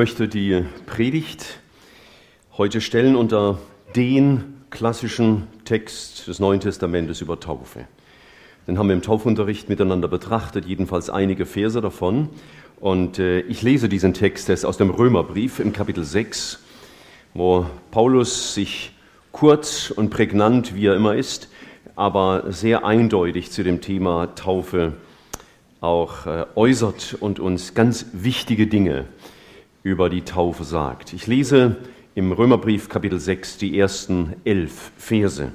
möchte die Predigt heute stellen unter den klassischen Text des Neuen Testamentes über Taufe. Den haben wir im Taufunterricht miteinander betrachtet, jedenfalls einige Verse davon. Und äh, ich lese diesen Text, aus dem Römerbrief im Kapitel 6, wo Paulus sich kurz und prägnant, wie er immer ist, aber sehr eindeutig zu dem Thema Taufe auch äh, äußert und uns ganz wichtige Dinge über die Taufe sagt. Ich lese im Römerbrief Kapitel 6 die ersten elf Verse.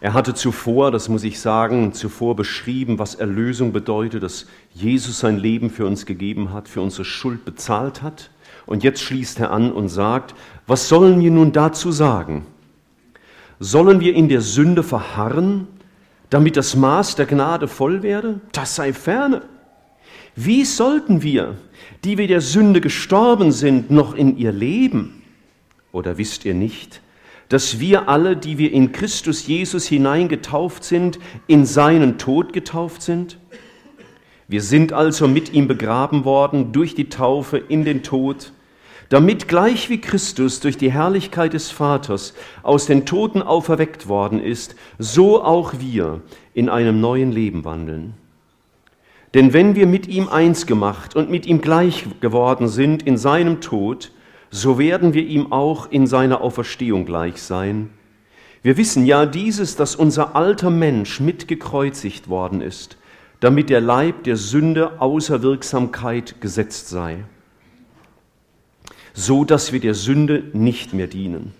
Er hatte zuvor, das muss ich sagen, zuvor beschrieben, was Erlösung bedeutet, dass Jesus sein Leben für uns gegeben hat, für unsere Schuld bezahlt hat. Und jetzt schließt er an und sagt, was sollen wir nun dazu sagen? Sollen wir in der Sünde verharren, damit das Maß der Gnade voll werde? Das sei ferne. Wie sollten wir, die wir der Sünde gestorben sind, noch in ihr leben? Oder wisst ihr nicht, dass wir alle, die wir in Christus Jesus hineingetauft sind, in seinen Tod getauft sind? Wir sind also mit ihm begraben worden durch die Taufe in den Tod, damit gleich wie Christus durch die Herrlichkeit des Vaters aus den Toten auferweckt worden ist, so auch wir in einem neuen Leben wandeln. Denn wenn wir mit ihm eins gemacht und mit ihm gleich geworden sind in seinem Tod, so werden wir ihm auch in seiner Auferstehung gleich sein. Wir wissen ja dieses, dass unser alter Mensch mitgekreuzigt worden ist, damit der Leib der Sünde außer Wirksamkeit gesetzt sei, so dass wir der Sünde nicht mehr dienen.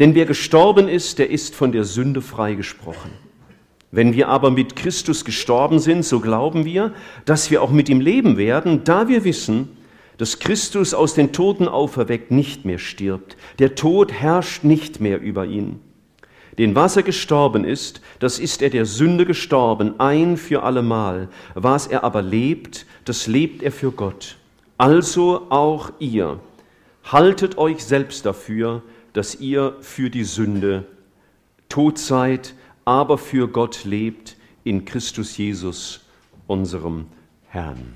Denn wer gestorben ist, der ist von der Sünde freigesprochen. Wenn wir aber mit Christus gestorben sind, so glauben wir, dass wir auch mit ihm leben werden, da wir wissen, dass Christus aus den Toten auferweckt nicht mehr stirbt. Der Tod herrscht nicht mehr über ihn. Den was er gestorben ist, das ist er der Sünde gestorben, ein für allemal. Was er aber lebt, das lebt er für Gott. Also auch ihr. Haltet euch selbst dafür, dass ihr für die Sünde tot seid, aber für Gott lebt in Christus Jesus, unserem Herrn.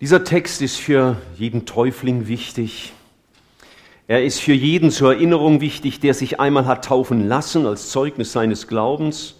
Dieser Text ist für jeden Täufling wichtig. Er ist für jeden zur Erinnerung wichtig, der sich einmal hat taufen lassen als Zeugnis seines Glaubens.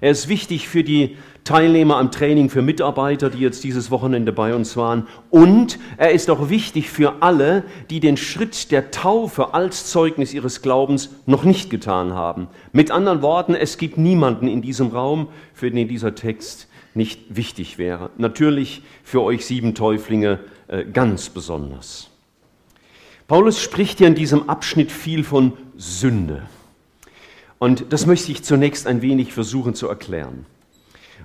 Er ist wichtig für die Teilnehmer am Training für Mitarbeiter, die jetzt dieses Wochenende bei uns waren. Und er ist auch wichtig für alle, die den Schritt der Taufe als Zeugnis ihres Glaubens noch nicht getan haben. Mit anderen Worten, es gibt niemanden in diesem Raum, für den dieser Text nicht wichtig wäre. Natürlich für euch sieben Täuflinge äh, ganz besonders. Paulus spricht ja in diesem Abschnitt viel von Sünde. Und das möchte ich zunächst ein wenig versuchen zu erklären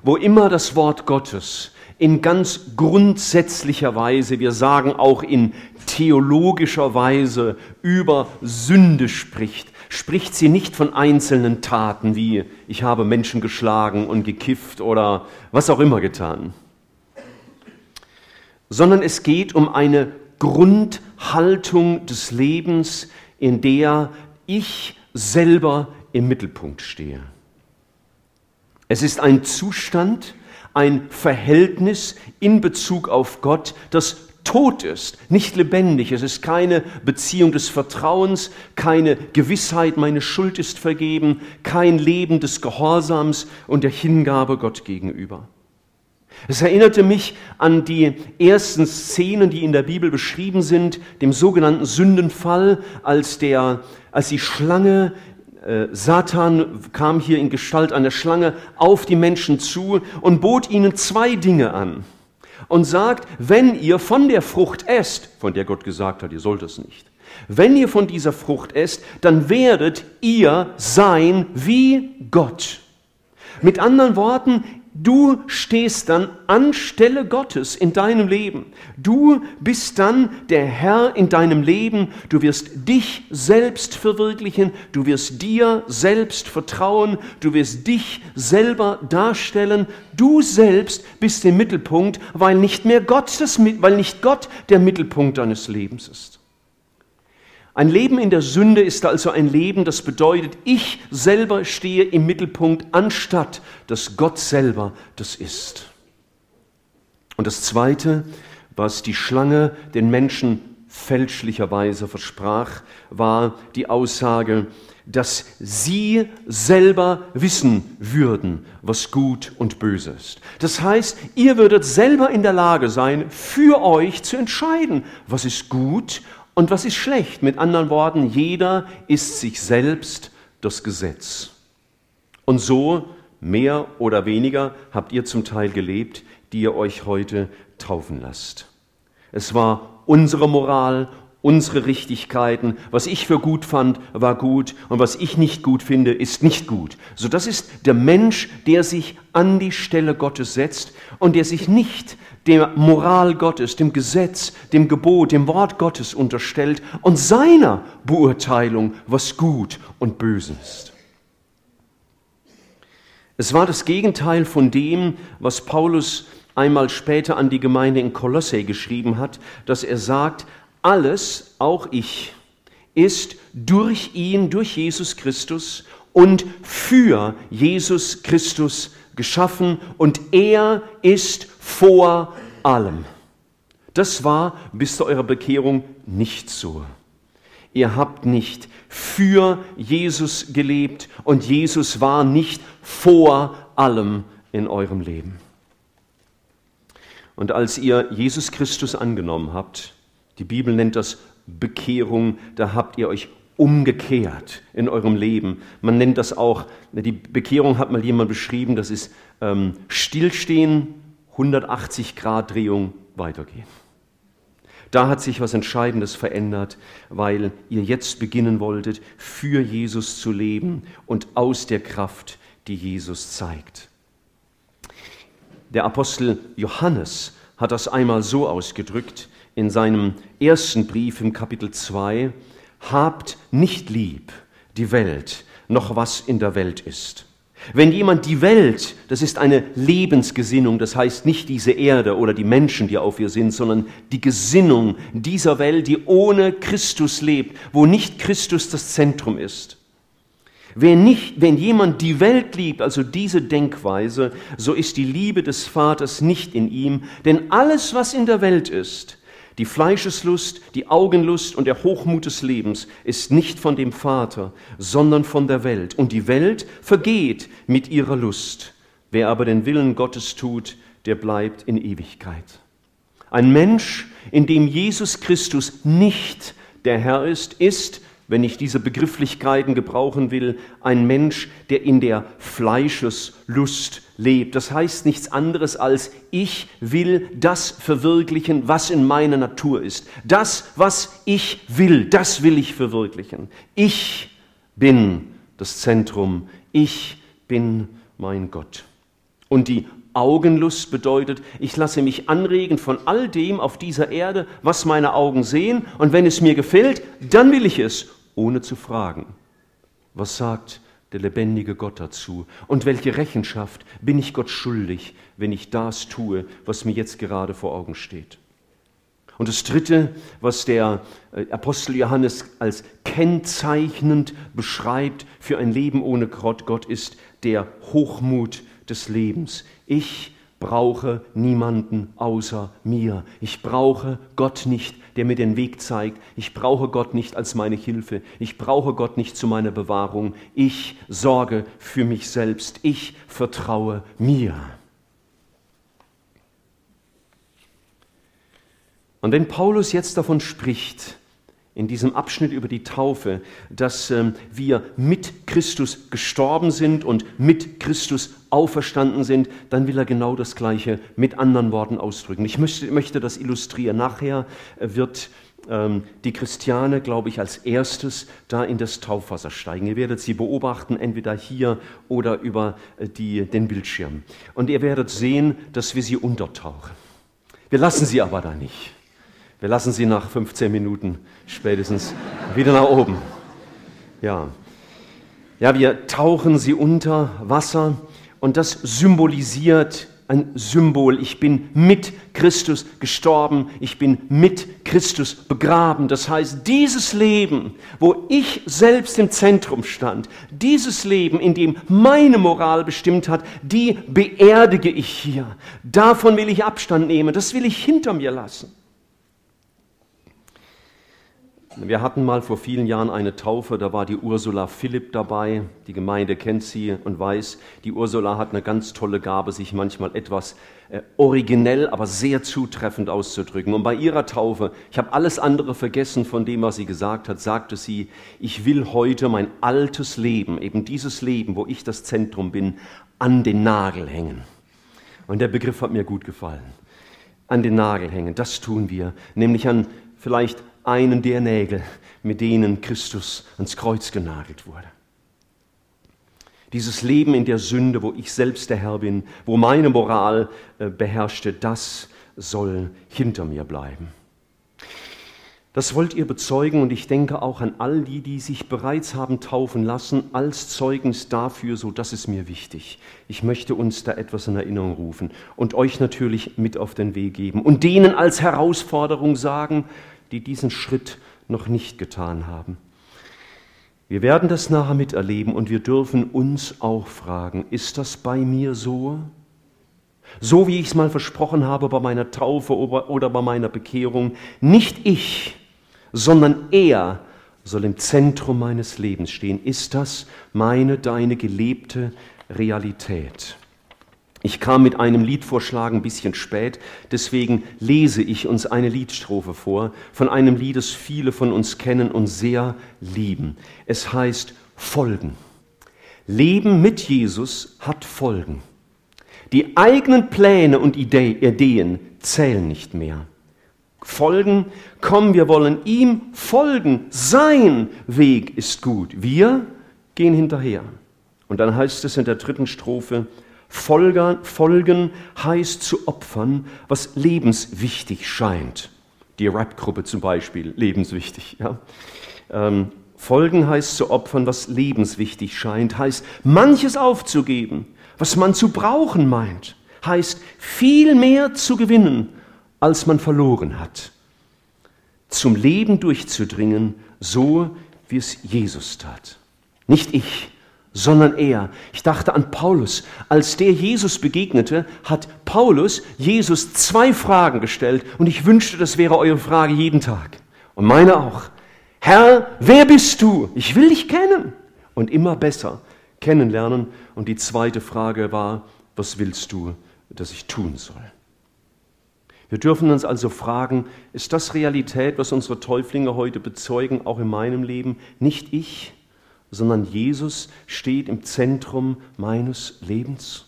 wo immer das Wort Gottes in ganz grundsätzlicher Weise, wir sagen auch in theologischer Weise über Sünde spricht, spricht sie nicht von einzelnen Taten wie ich habe Menschen geschlagen und gekifft oder was auch immer getan, sondern es geht um eine Grundhaltung des Lebens, in der ich selber im Mittelpunkt stehe. Es ist ein Zustand, ein Verhältnis in Bezug auf Gott, das tot ist, nicht lebendig. Es ist keine Beziehung des Vertrauens, keine Gewissheit, meine Schuld ist vergeben, kein Leben des Gehorsams und der Hingabe Gott gegenüber. Es erinnerte mich an die ersten Szenen, die in der Bibel beschrieben sind, dem sogenannten Sündenfall, als, der, als die Schlange Satan kam hier in Gestalt einer Schlange auf die Menschen zu und bot ihnen zwei Dinge an und sagt, wenn ihr von der Frucht esst, von der Gott gesagt hat, ihr sollt es nicht, wenn ihr von dieser Frucht esst, dann werdet ihr sein wie Gott. Mit anderen Worten, Du stehst dann anstelle Gottes in deinem Leben. Du bist dann der Herr in deinem Leben. Du wirst dich selbst verwirklichen. Du wirst dir selbst vertrauen. Du wirst dich selber darstellen. Du selbst bist im Mittelpunkt, weil nicht mehr Gott, das, weil nicht Gott der Mittelpunkt deines Lebens ist. Ein Leben in der Sünde ist also ein Leben, das bedeutet, ich selber stehe im Mittelpunkt, anstatt dass Gott selber das ist. Und das Zweite, was die Schlange den Menschen fälschlicherweise versprach, war die Aussage, dass sie selber wissen würden, was gut und böse ist. Das heißt, ihr würdet selber in der Lage sein, für euch zu entscheiden, was ist gut und was ist schlecht. Mit anderen Worten, jeder ist sich selbst das Gesetz. Und so, mehr oder weniger, habt ihr zum Teil gelebt, die ihr euch heute taufen lasst. Es war unsere Moral, unsere Richtigkeiten. Was ich für gut fand, war gut und was ich nicht gut finde, ist nicht gut. So das ist der Mensch, der sich an die Stelle Gottes setzt und der sich nicht der Moral Gottes, dem Gesetz, dem Gebot, dem Wort Gottes unterstellt und seiner Beurteilung, was gut und böse ist. Es war das Gegenteil von dem, was Paulus einmal später an die Gemeinde in Kolosse geschrieben hat, dass er sagt, alles, auch ich, ist durch ihn, durch Jesus Christus und für Jesus Christus geschaffen und er ist vor allem. Das war bis zu eurer Bekehrung nicht so. Ihr habt nicht für Jesus gelebt und Jesus war nicht vor allem in eurem Leben. Und als ihr Jesus Christus angenommen habt, die Bibel nennt das Bekehrung, da habt ihr euch umgekehrt in eurem Leben. Man nennt das auch, die Bekehrung hat mal jemand beschrieben, das ist ähm, Stillstehen, 180 Grad Drehung, weitergehen. Da hat sich was Entscheidendes verändert, weil ihr jetzt beginnen wolltet, für Jesus zu leben und aus der Kraft, die Jesus zeigt. Der Apostel Johannes hat das einmal so ausgedrückt, in seinem ersten Brief im Kapitel 2, habt nicht lieb die Welt, noch was in der Welt ist. Wenn jemand die Welt, das ist eine Lebensgesinnung, das heißt nicht diese Erde oder die Menschen, die auf ihr sind, sondern die Gesinnung dieser Welt, die ohne Christus lebt, wo nicht Christus das Zentrum ist. Wenn, nicht, wenn jemand die Welt liebt, also diese Denkweise, so ist die Liebe des Vaters nicht in ihm, denn alles, was in der Welt ist, die Fleischeslust, die Augenlust und der Hochmut des Lebens ist nicht von dem Vater, sondern von der Welt. Und die Welt vergeht mit ihrer Lust. Wer aber den Willen Gottes tut, der bleibt in Ewigkeit. Ein Mensch, in dem Jesus Christus nicht der Herr ist, ist wenn ich diese Begrifflichkeiten gebrauchen will, ein Mensch, der in der Fleischeslust lebt. Das heißt nichts anderes als, ich will das verwirklichen, was in meiner Natur ist. Das, was ich will, das will ich verwirklichen. Ich bin das Zentrum. Ich bin mein Gott. Und die Augenlust bedeutet, ich lasse mich anregen von all dem auf dieser Erde, was meine Augen sehen, und wenn es mir gefällt, dann will ich es ohne zu fragen, was sagt der lebendige Gott dazu und welche Rechenschaft bin ich Gott schuldig, wenn ich das tue, was mir jetzt gerade vor Augen steht. Und das Dritte, was der äh, Apostel Johannes als kennzeichnend beschreibt für ein Leben ohne Gott, Gott ist der Hochmut des Lebens. Ich brauche niemanden außer mir. Ich brauche Gott nicht, der mir den Weg zeigt. Ich brauche Gott nicht als meine Hilfe. Ich brauche Gott nicht zu meiner Bewahrung. Ich sorge für mich selbst. Ich vertraue mir. Und wenn Paulus jetzt davon spricht, in diesem Abschnitt über die Taufe, dass ähm, wir mit Christus gestorben sind und mit Christus auferstanden sind, dann will er genau das Gleiche mit anderen Worten ausdrücken. Ich möchte, möchte das illustrieren. Nachher wird ähm, die Christiane, glaube ich, als erstes da in das Taufwasser steigen. Ihr werdet sie beobachten, entweder hier oder über äh, die, den Bildschirm. Und ihr werdet sehen, dass wir sie untertauchen. Wir lassen sie aber da nicht. Wir lassen sie nach 15 Minuten spätestens wieder nach oben. Ja. Ja, wir tauchen sie unter Wasser und das symbolisiert ein Symbol. Ich bin mit Christus gestorben, ich bin mit Christus begraben. Das heißt, dieses Leben, wo ich selbst im Zentrum stand, dieses Leben, in dem meine Moral bestimmt hat, die beerdige ich hier. Davon will ich Abstand nehmen, das will ich hinter mir lassen. Wir hatten mal vor vielen Jahren eine Taufe, da war die Ursula Philipp dabei. Die Gemeinde kennt sie und weiß, die Ursula hat eine ganz tolle Gabe, sich manchmal etwas äh, originell, aber sehr zutreffend auszudrücken. Und bei ihrer Taufe, ich habe alles andere vergessen von dem, was sie gesagt hat, sagte sie, ich will heute mein altes Leben, eben dieses Leben, wo ich das Zentrum bin, an den Nagel hängen. Und der Begriff hat mir gut gefallen. An den Nagel hängen, das tun wir, nämlich an vielleicht einen der Nägel, mit denen Christus ans Kreuz genagelt wurde. Dieses Leben in der Sünde, wo ich selbst der Herr bin, wo meine Moral äh, beherrschte, das soll hinter mir bleiben. Das wollt ihr bezeugen und ich denke auch an all die, die sich bereits haben taufen lassen, als Zeugnis dafür, so das ist mir wichtig. Ich möchte uns da etwas in Erinnerung rufen und euch natürlich mit auf den Weg geben und denen als Herausforderung sagen, die diesen Schritt noch nicht getan haben. Wir werden das nachher miterleben und wir dürfen uns auch fragen, ist das bei mir so? So wie ich es mal versprochen habe bei meiner Taufe oder bei meiner Bekehrung, nicht ich, sondern er soll im Zentrum meines Lebens stehen. Ist das meine, deine gelebte Realität? Ich kam mit einem Liedvorschlag ein bisschen spät, deswegen lese ich uns eine Liedstrophe vor von einem Lied, das viele von uns kennen und sehr lieben. Es heißt Folgen. Leben mit Jesus hat Folgen. Die eigenen Pläne und Ideen zählen nicht mehr. Folgen, komm, wir wollen ihm folgen. Sein Weg ist gut. Wir gehen hinterher. Und dann heißt es in der dritten Strophe, Folgen heißt zu opfern, was lebenswichtig scheint. Die Rap-Gruppe zum Beispiel, lebenswichtig. Ja? Ähm, Folgen heißt zu opfern, was lebenswichtig scheint, heißt manches aufzugeben, was man zu brauchen meint, heißt viel mehr zu gewinnen, als man verloren hat. Zum Leben durchzudringen, so wie es Jesus tat. Nicht ich, sondern er. Ich dachte an Paulus. Als der Jesus begegnete, hat Paulus Jesus zwei Fragen gestellt und ich wünschte, das wäre eure Frage jeden Tag. Und meine auch. Herr, wer bist du? Ich will dich kennen und immer besser kennenlernen. Und die zweite Frage war, was willst du, dass ich tun soll? Wir dürfen uns also fragen, ist das Realität, was unsere Täuflinge heute bezeugen, auch in meinem Leben? Nicht ich, sondern Jesus steht im Zentrum meines Lebens.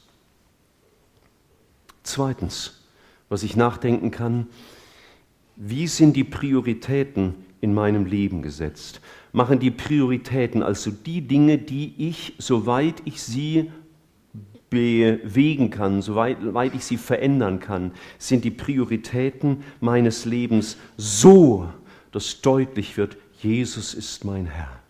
Zweitens, was ich nachdenken kann, wie sind die Prioritäten in meinem Leben gesetzt? Machen die Prioritäten also die Dinge, die ich, soweit ich sie bewegen kann, soweit ich sie verändern kann, sind die Prioritäten meines Lebens so, dass deutlich wird, Jesus ist mein Herr.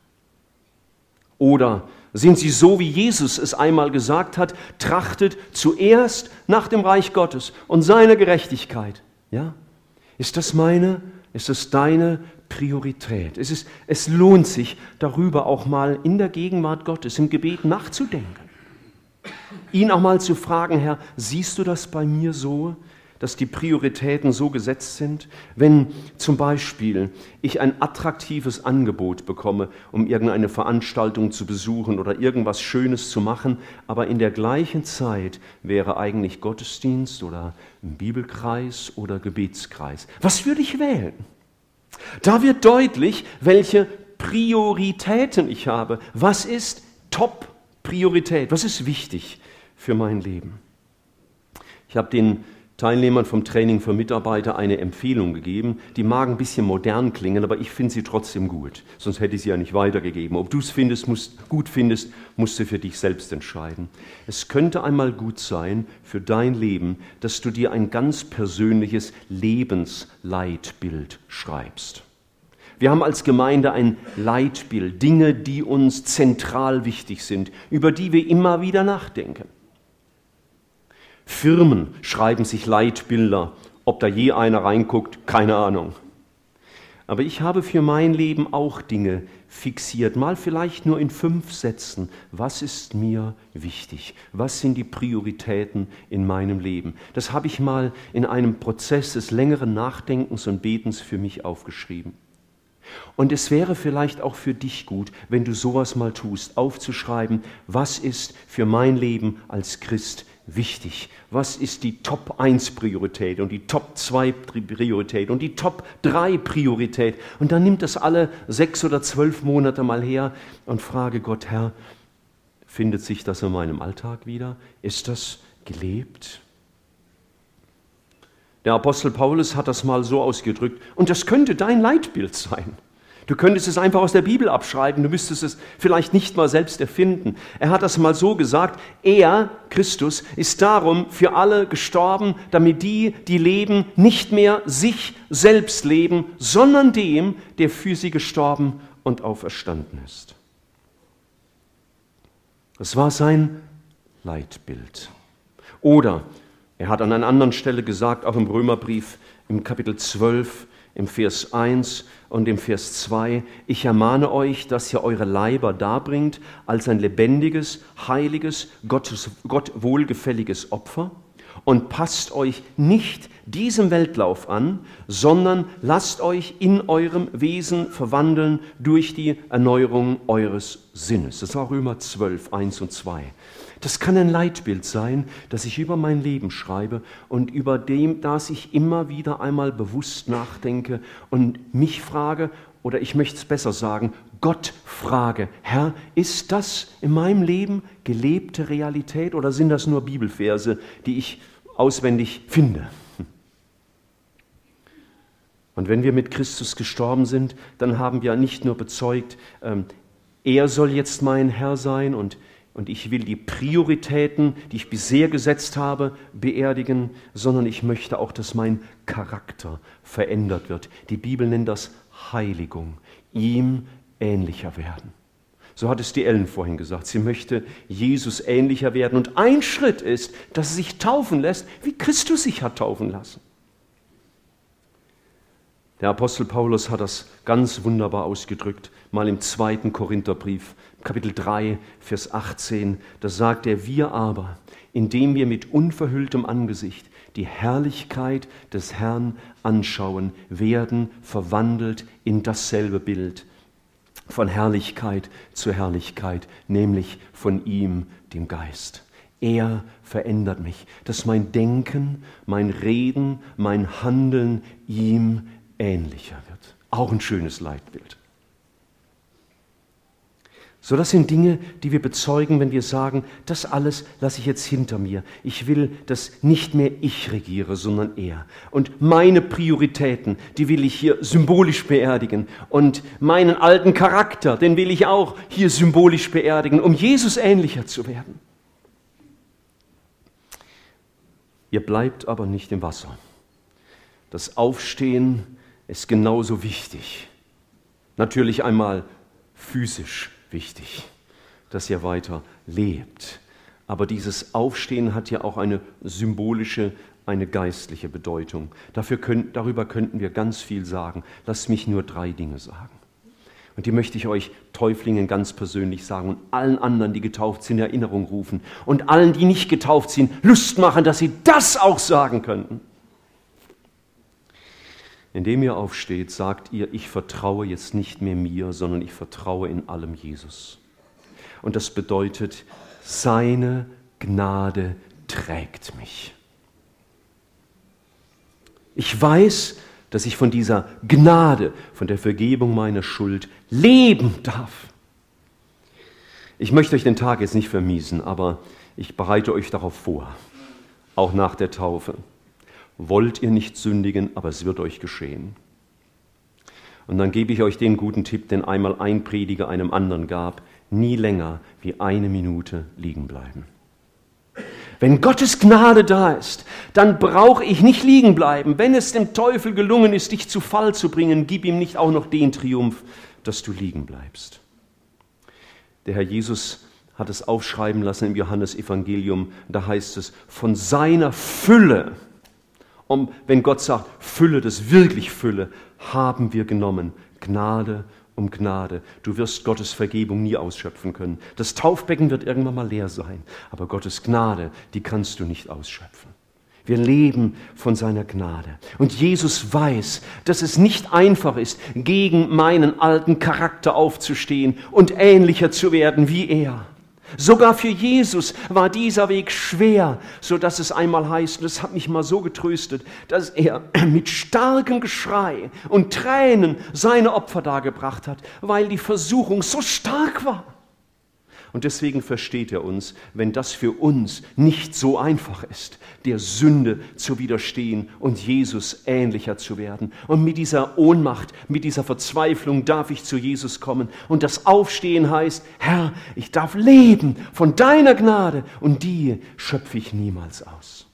Oder sind sie so, wie Jesus es einmal gesagt hat, trachtet zuerst nach dem Reich Gottes und seiner Gerechtigkeit? Ja? Ist das meine, ist das deine Priorität? Es, ist, es lohnt sich, darüber auch mal in der Gegenwart Gottes im Gebet nachzudenken. Ihn auch mal zu fragen, Herr, siehst du das bei mir so? Dass die Prioritäten so gesetzt sind? Wenn zum Beispiel ich ein attraktives Angebot bekomme, um irgendeine Veranstaltung zu besuchen oder irgendwas Schönes zu machen, aber in der gleichen Zeit wäre eigentlich Gottesdienst oder Bibelkreis oder Gebetskreis. Was würde ich wählen? Da wird deutlich, welche Prioritäten ich habe. Was ist Top-Priorität? Was ist wichtig für mein Leben? Ich habe den Teilnehmern vom Training für Mitarbeiter eine Empfehlung gegeben. Die mag ein bisschen modern klingen, aber ich finde sie trotzdem gut. Sonst hätte ich sie ja nicht weitergegeben. Ob du es findest, musst, gut findest, musst du für dich selbst entscheiden. Es könnte einmal gut sein für dein Leben, dass du dir ein ganz persönliches Lebensleitbild schreibst. Wir haben als Gemeinde ein Leitbild, Dinge, die uns zentral wichtig sind, über die wir immer wieder nachdenken. Firmen schreiben sich Leitbilder. Ob da je einer reinguckt, keine Ahnung. Aber ich habe für mein Leben auch Dinge fixiert, mal vielleicht nur in fünf Sätzen. Was ist mir wichtig? Was sind die Prioritäten in meinem Leben? Das habe ich mal in einem Prozess des längeren Nachdenkens und Betens für mich aufgeschrieben. Und es wäre vielleicht auch für dich gut, wenn du sowas mal tust, aufzuschreiben, was ist für mein Leben als Christ wichtig? Was ist die Top 1 Priorität und die Top 2 Priorität und die Top 3 Priorität? Und dann nimmt das alle sechs oder zwölf Monate mal her und frage Gott, Herr, findet sich das in meinem Alltag wieder? Ist das gelebt? Der Apostel Paulus hat das mal so ausgedrückt und das könnte dein Leitbild sein. Du könntest es einfach aus der Bibel abschreiben, du müsstest es vielleicht nicht mal selbst erfinden. Er hat das mal so gesagt, er, Christus, ist darum für alle gestorben, damit die, die leben, nicht mehr sich selbst leben, sondern dem, der für sie gestorben und auferstanden ist. Das war sein Leitbild. Oder er hat an einer anderen Stelle gesagt, auch im Römerbrief im Kapitel 12, im Vers 1 und im Vers 2, ich ermahne euch, dass ihr eure Leiber darbringt als ein lebendiges, heiliges, Gottes, Gott wohlgefälliges Opfer und passt euch nicht diesem Weltlauf an, sondern lasst euch in eurem Wesen verwandeln durch die Erneuerung eures Sinnes. Das war Römer 12, 1 und 2. Das kann ein Leitbild sein, das ich über mein Leben schreibe und über dem, das ich immer wieder einmal bewusst nachdenke und mich frage, oder ich möchte es besser sagen, Gott frage, Herr, ist das in meinem Leben gelebte Realität oder sind das nur Bibelverse, die ich auswendig finde? Und wenn wir mit Christus gestorben sind, dann haben wir nicht nur bezeugt, ähm, er soll jetzt mein Herr sein und und ich will die Prioritäten, die ich bisher gesetzt habe, beerdigen, sondern ich möchte auch, dass mein Charakter verändert wird. Die Bibel nennt das Heiligung, ihm ähnlicher werden. So hat es die Ellen vorhin gesagt. Sie möchte Jesus ähnlicher werden. Und ein Schritt ist, dass sie sich taufen lässt, wie Christus sich hat taufen lassen. Der Apostel Paulus hat das ganz wunderbar ausgedrückt, mal im zweiten Korintherbrief, Kapitel 3, Vers 18, da sagt er, wir aber, indem wir mit unverhülltem Angesicht die Herrlichkeit des Herrn anschauen, werden verwandelt in dasselbe Bild, von Herrlichkeit zu Herrlichkeit, nämlich von ihm, dem Geist. Er verändert mich, dass mein Denken, mein Reden, mein Handeln ihm ähnlicher wird. Auch ein schönes Leitbild. So, das sind Dinge, die wir bezeugen, wenn wir sagen, das alles lasse ich jetzt hinter mir. Ich will, dass nicht mehr ich regiere, sondern er. Und meine Prioritäten, die will ich hier symbolisch beerdigen. Und meinen alten Charakter, den will ich auch hier symbolisch beerdigen, um Jesus ähnlicher zu werden. Ihr bleibt aber nicht im Wasser. Das Aufstehen ist genauso wichtig. Natürlich einmal physisch wichtig, dass ihr weiter lebt. Aber dieses Aufstehen hat ja auch eine symbolische, eine geistliche Bedeutung. Dafür können, darüber könnten wir ganz viel sagen. Lasst mich nur drei Dinge sagen. Und die möchte ich euch Täuflingen ganz persönlich sagen und allen anderen, die getauft sind, Erinnerung rufen. Und allen, die nicht getauft sind, Lust machen, dass sie das auch sagen könnten. Indem ihr aufsteht, sagt ihr, ich vertraue jetzt nicht mehr mir, sondern ich vertraue in allem Jesus. Und das bedeutet, seine Gnade trägt mich. Ich weiß, dass ich von dieser Gnade, von der Vergebung meiner Schuld leben darf. Ich möchte euch den Tag jetzt nicht vermiesen, aber ich bereite euch darauf vor, auch nach der Taufe wollt ihr nicht sündigen, aber es wird euch geschehen. Und dann gebe ich euch den guten Tipp, den einmal ein Prediger einem anderen gab, nie länger wie eine Minute liegen bleiben. Wenn Gottes Gnade da ist, dann brauche ich nicht liegen bleiben. Wenn es dem Teufel gelungen ist, dich zu Fall zu bringen, gib ihm nicht auch noch den Triumph, dass du liegen bleibst. Der Herr Jesus hat es aufschreiben lassen im Johannesevangelium. Da heißt es, von seiner Fülle, und wenn Gott sagt, Fülle, das wirklich Fülle, haben wir genommen. Gnade um Gnade. Du wirst Gottes Vergebung nie ausschöpfen können. Das Taufbecken wird irgendwann mal leer sein, aber Gottes Gnade, die kannst du nicht ausschöpfen. Wir leben von seiner Gnade. Und Jesus weiß, dass es nicht einfach ist, gegen meinen alten Charakter aufzustehen und ähnlicher zu werden wie er. Sogar für Jesus war dieser Weg schwer, so dass es einmal heißt, und das hat mich mal so getröstet, dass er mit starkem Geschrei und Tränen seine Opfer dargebracht hat, weil die Versuchung so stark war. Und deswegen versteht er uns, wenn das für uns nicht so einfach ist, der Sünde zu widerstehen und Jesus ähnlicher zu werden. Und mit dieser Ohnmacht, mit dieser Verzweiflung darf ich zu Jesus kommen. Und das Aufstehen heißt, Herr, ich darf leben von deiner Gnade und die schöpfe ich niemals aus.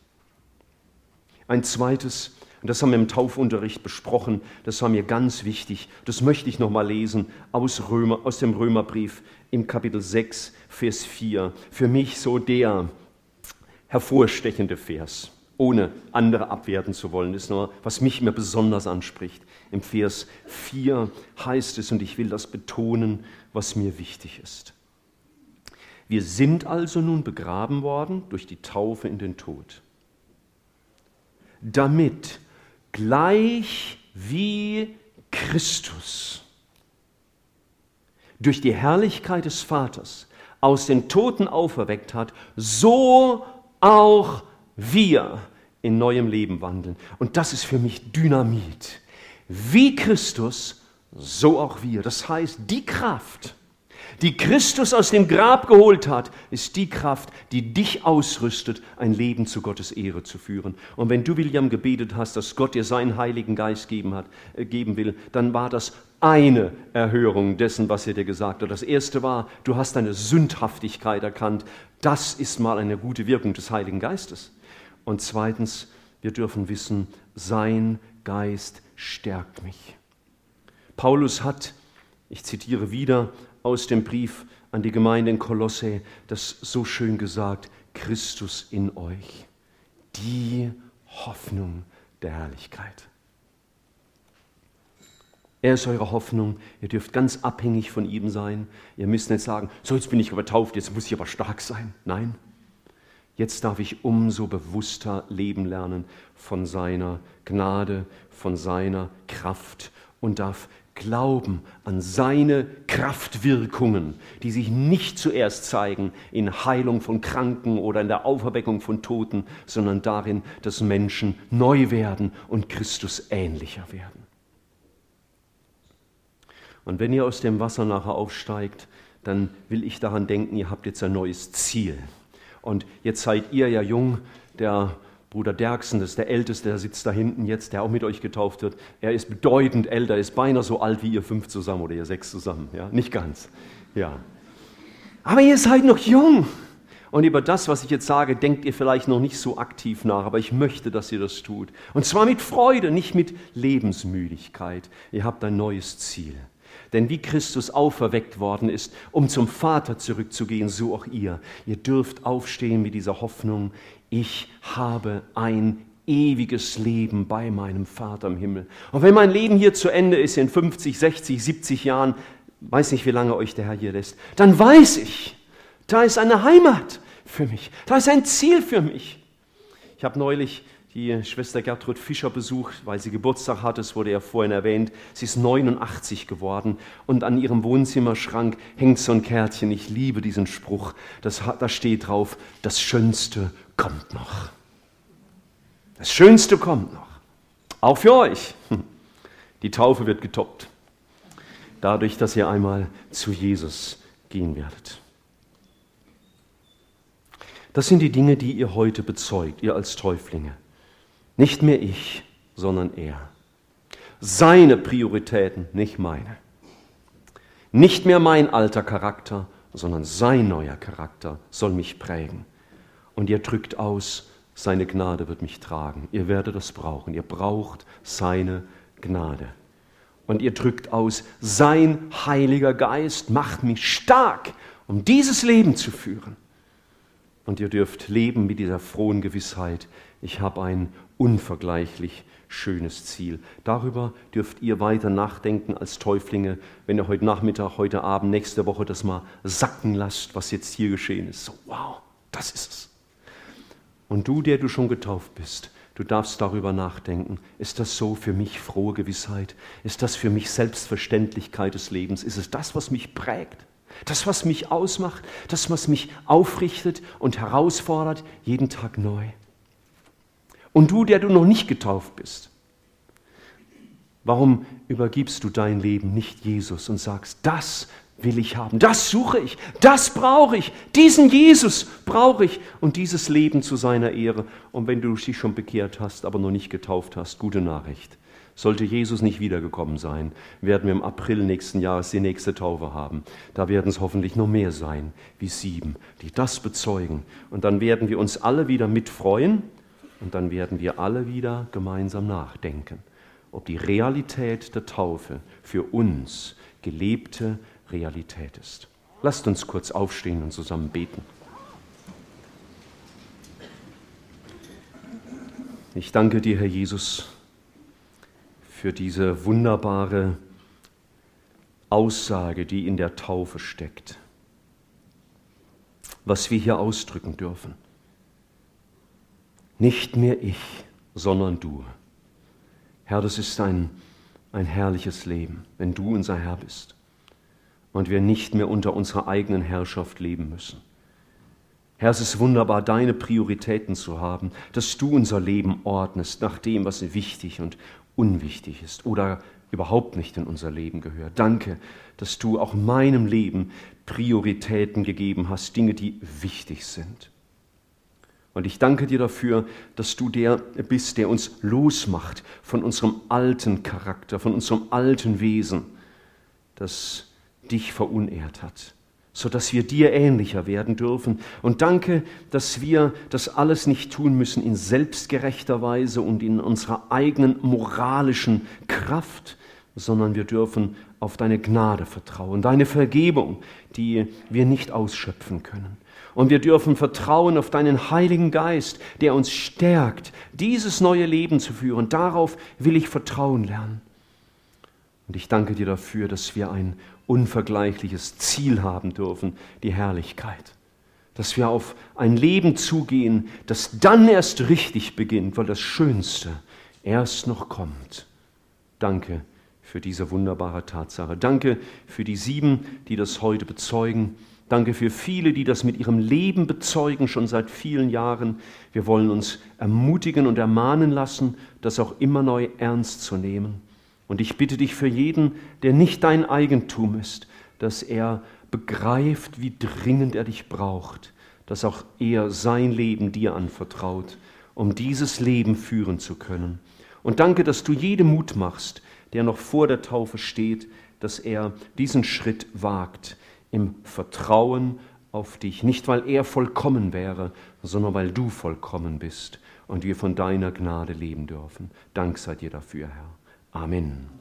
Ein zweites, und das haben wir im Taufunterricht besprochen, das war mir ganz wichtig, das möchte ich nochmal lesen aus, Römer, aus dem Römerbrief im Kapitel 6, Vers 4. Für mich so der hervorstechende Vers, ohne andere abwerten zu wollen, ist nur, was mich mir besonders anspricht. Im Vers 4 heißt es, und ich will das betonen, was mir wichtig ist. Wir sind also nun begraben worden durch die Taufe in den Tod, damit gleich wie Christus durch die Herrlichkeit des Vaters aus den Toten auferweckt hat, so auch wir in neuem Leben wandeln. Und das ist für mich Dynamit. Wie Christus, so auch wir. Das heißt, die Kraft, die Christus aus dem Grab geholt hat, ist die Kraft, die dich ausrüstet, ein Leben zu Gottes Ehre zu führen. Und wenn du, William, gebetet hast, dass Gott dir seinen Heiligen Geist geben, hat, äh, geben will, dann war das eine Erhörung dessen, was er dir gesagt hat. Das erste war, du hast deine Sündhaftigkeit erkannt. Das ist mal eine gute Wirkung des Heiligen Geistes. Und zweitens, wir dürfen wissen, sein Geist stärkt mich. Paulus hat, ich zitiere wieder aus dem Brief an die Gemeinde in Kolosse, das so schön gesagt, Christus in euch, die Hoffnung der Herrlichkeit. Er ist eure Hoffnung. Ihr dürft ganz abhängig von ihm sein. Ihr müsst nicht sagen, so jetzt bin ich aber tauft, jetzt muss ich aber stark sein. Nein, jetzt darf ich umso bewusster leben lernen von seiner Gnade, von seiner Kraft und darf glauben an seine Kraftwirkungen, die sich nicht zuerst zeigen in Heilung von Kranken oder in der Auferweckung von Toten, sondern darin, dass Menschen neu werden und Christus ähnlicher werden. Und wenn ihr aus dem Wasser nachher aufsteigt, dann will ich daran denken, ihr habt jetzt ein neues Ziel. Und jetzt seid ihr ja jung, der Bruder Derksen, das ist der Älteste, der sitzt da hinten jetzt, der auch mit euch getauft wird. Er ist bedeutend älter, ist beinahe so alt wie ihr fünf zusammen oder ihr sechs zusammen. Ja, nicht ganz. Ja. Aber ihr seid noch jung. Und über das, was ich jetzt sage, denkt ihr vielleicht noch nicht so aktiv nach, aber ich möchte, dass ihr das tut. Und zwar mit Freude, nicht mit Lebensmüdigkeit. Ihr habt ein neues Ziel. Denn wie Christus auferweckt worden ist, um zum Vater zurückzugehen, so auch ihr. Ihr dürft aufstehen mit dieser Hoffnung, ich habe ein ewiges Leben bei meinem Vater im Himmel. Und wenn mein Leben hier zu Ende ist, in 50, 60, 70 Jahren, weiß nicht, wie lange euch der Herr hier lässt, dann weiß ich, da ist eine Heimat für mich, da ist ein Ziel für mich. Ich habe neulich die Schwester Gertrud Fischer besucht, weil sie Geburtstag hatte, es wurde ja vorhin erwähnt. Sie ist 89 geworden und an ihrem Wohnzimmerschrank hängt so ein Kärtchen. Ich liebe diesen Spruch. Das, da steht drauf, das Schönste kommt noch. Das Schönste kommt noch. Auch für euch. Die Taufe wird getoppt. Dadurch, dass ihr einmal zu Jesus gehen werdet. Das sind die Dinge, die ihr heute bezeugt, ihr als Täuflinge. Nicht mehr ich, sondern er. Seine Prioritäten, nicht meine. Nicht mehr mein alter Charakter, sondern sein neuer Charakter soll mich prägen. Und ihr drückt aus, seine Gnade wird mich tragen. Ihr werdet das brauchen. Ihr braucht seine Gnade. Und ihr drückt aus, sein Heiliger Geist macht mich stark um dieses Leben zu führen. Und ihr dürft leben mit dieser frohen Gewissheit, ich habe ein unvergleichlich schönes Ziel. Darüber dürft ihr weiter nachdenken als Täuflinge, wenn ihr heute Nachmittag, heute Abend, nächste Woche das mal sacken lasst, was jetzt hier geschehen ist. So, wow, das ist es. Und du, der du schon getauft bist, du darfst darüber nachdenken. Ist das so für mich frohe Gewissheit? Ist das für mich Selbstverständlichkeit des Lebens? Ist es das, was mich prägt? Das, was mich ausmacht? Das, was mich aufrichtet und herausfordert, jeden Tag neu? Und du, der du noch nicht getauft bist, warum übergibst du dein Leben nicht Jesus und sagst, das will ich haben, das suche ich, das brauche ich, diesen Jesus brauche ich und dieses Leben zu seiner Ehre. Und wenn du dich schon bekehrt hast, aber noch nicht getauft hast, gute Nachricht. Sollte Jesus nicht wiedergekommen sein, werden wir im April nächsten Jahres die nächste Taufe haben. Da werden es hoffentlich noch mehr sein, wie sieben, die das bezeugen. Und dann werden wir uns alle wieder mitfreuen und dann werden wir alle wieder gemeinsam nachdenken, ob die Realität der Taufe für uns gelebte Realität ist. Lasst uns kurz aufstehen und zusammen beten. Ich danke dir, Herr Jesus, für diese wunderbare Aussage, die in der Taufe steckt, was wir hier ausdrücken dürfen. Nicht mehr ich, sondern du. Herr, das ist ein, ein herrliches Leben, wenn du unser Herr bist und wir nicht mehr unter unserer eigenen Herrschaft leben müssen. Herr, es ist wunderbar, deine Prioritäten zu haben, dass du unser Leben ordnest nach dem, was wichtig und unwichtig ist oder überhaupt nicht in unser Leben gehört. Danke, dass du auch meinem Leben Prioritäten gegeben hast, Dinge, die wichtig sind. Und ich danke dir dafür, dass du der bist, der uns losmacht von unserem alten Charakter, von unserem alten Wesen, das dich verunehrt hat, sodass wir dir ähnlicher werden dürfen. Und danke, dass wir das alles nicht tun müssen in selbstgerechter Weise und in unserer eigenen moralischen Kraft, sondern wir dürfen auf deine Gnade vertrauen, deine Vergebung, die wir nicht ausschöpfen können. Und wir dürfen vertrauen auf deinen Heiligen Geist, der uns stärkt, dieses neue Leben zu führen. Darauf will ich vertrauen lernen. Und ich danke dir dafür, dass wir ein unvergleichliches Ziel haben dürfen, die Herrlichkeit. Dass wir auf ein Leben zugehen, das dann erst richtig beginnt, weil das Schönste erst noch kommt. Danke für diese wunderbare Tatsache. Danke für die sieben, die das heute bezeugen. Danke für viele, die das mit ihrem Leben bezeugen, schon seit vielen Jahren. Wir wollen uns ermutigen und ermahnen lassen, das auch immer neu ernst zu nehmen. Und ich bitte dich für jeden, der nicht dein Eigentum ist, dass er begreift, wie dringend er dich braucht, dass auch er sein Leben dir anvertraut, um dieses Leben führen zu können. Und danke, dass du jedem Mut machst, der noch vor der Taufe steht, dass er diesen Schritt wagt, im Vertrauen auf dich. Nicht, weil er vollkommen wäre, sondern weil du vollkommen bist und wir von deiner Gnade leben dürfen. Dank sei dir dafür, Herr. Amen.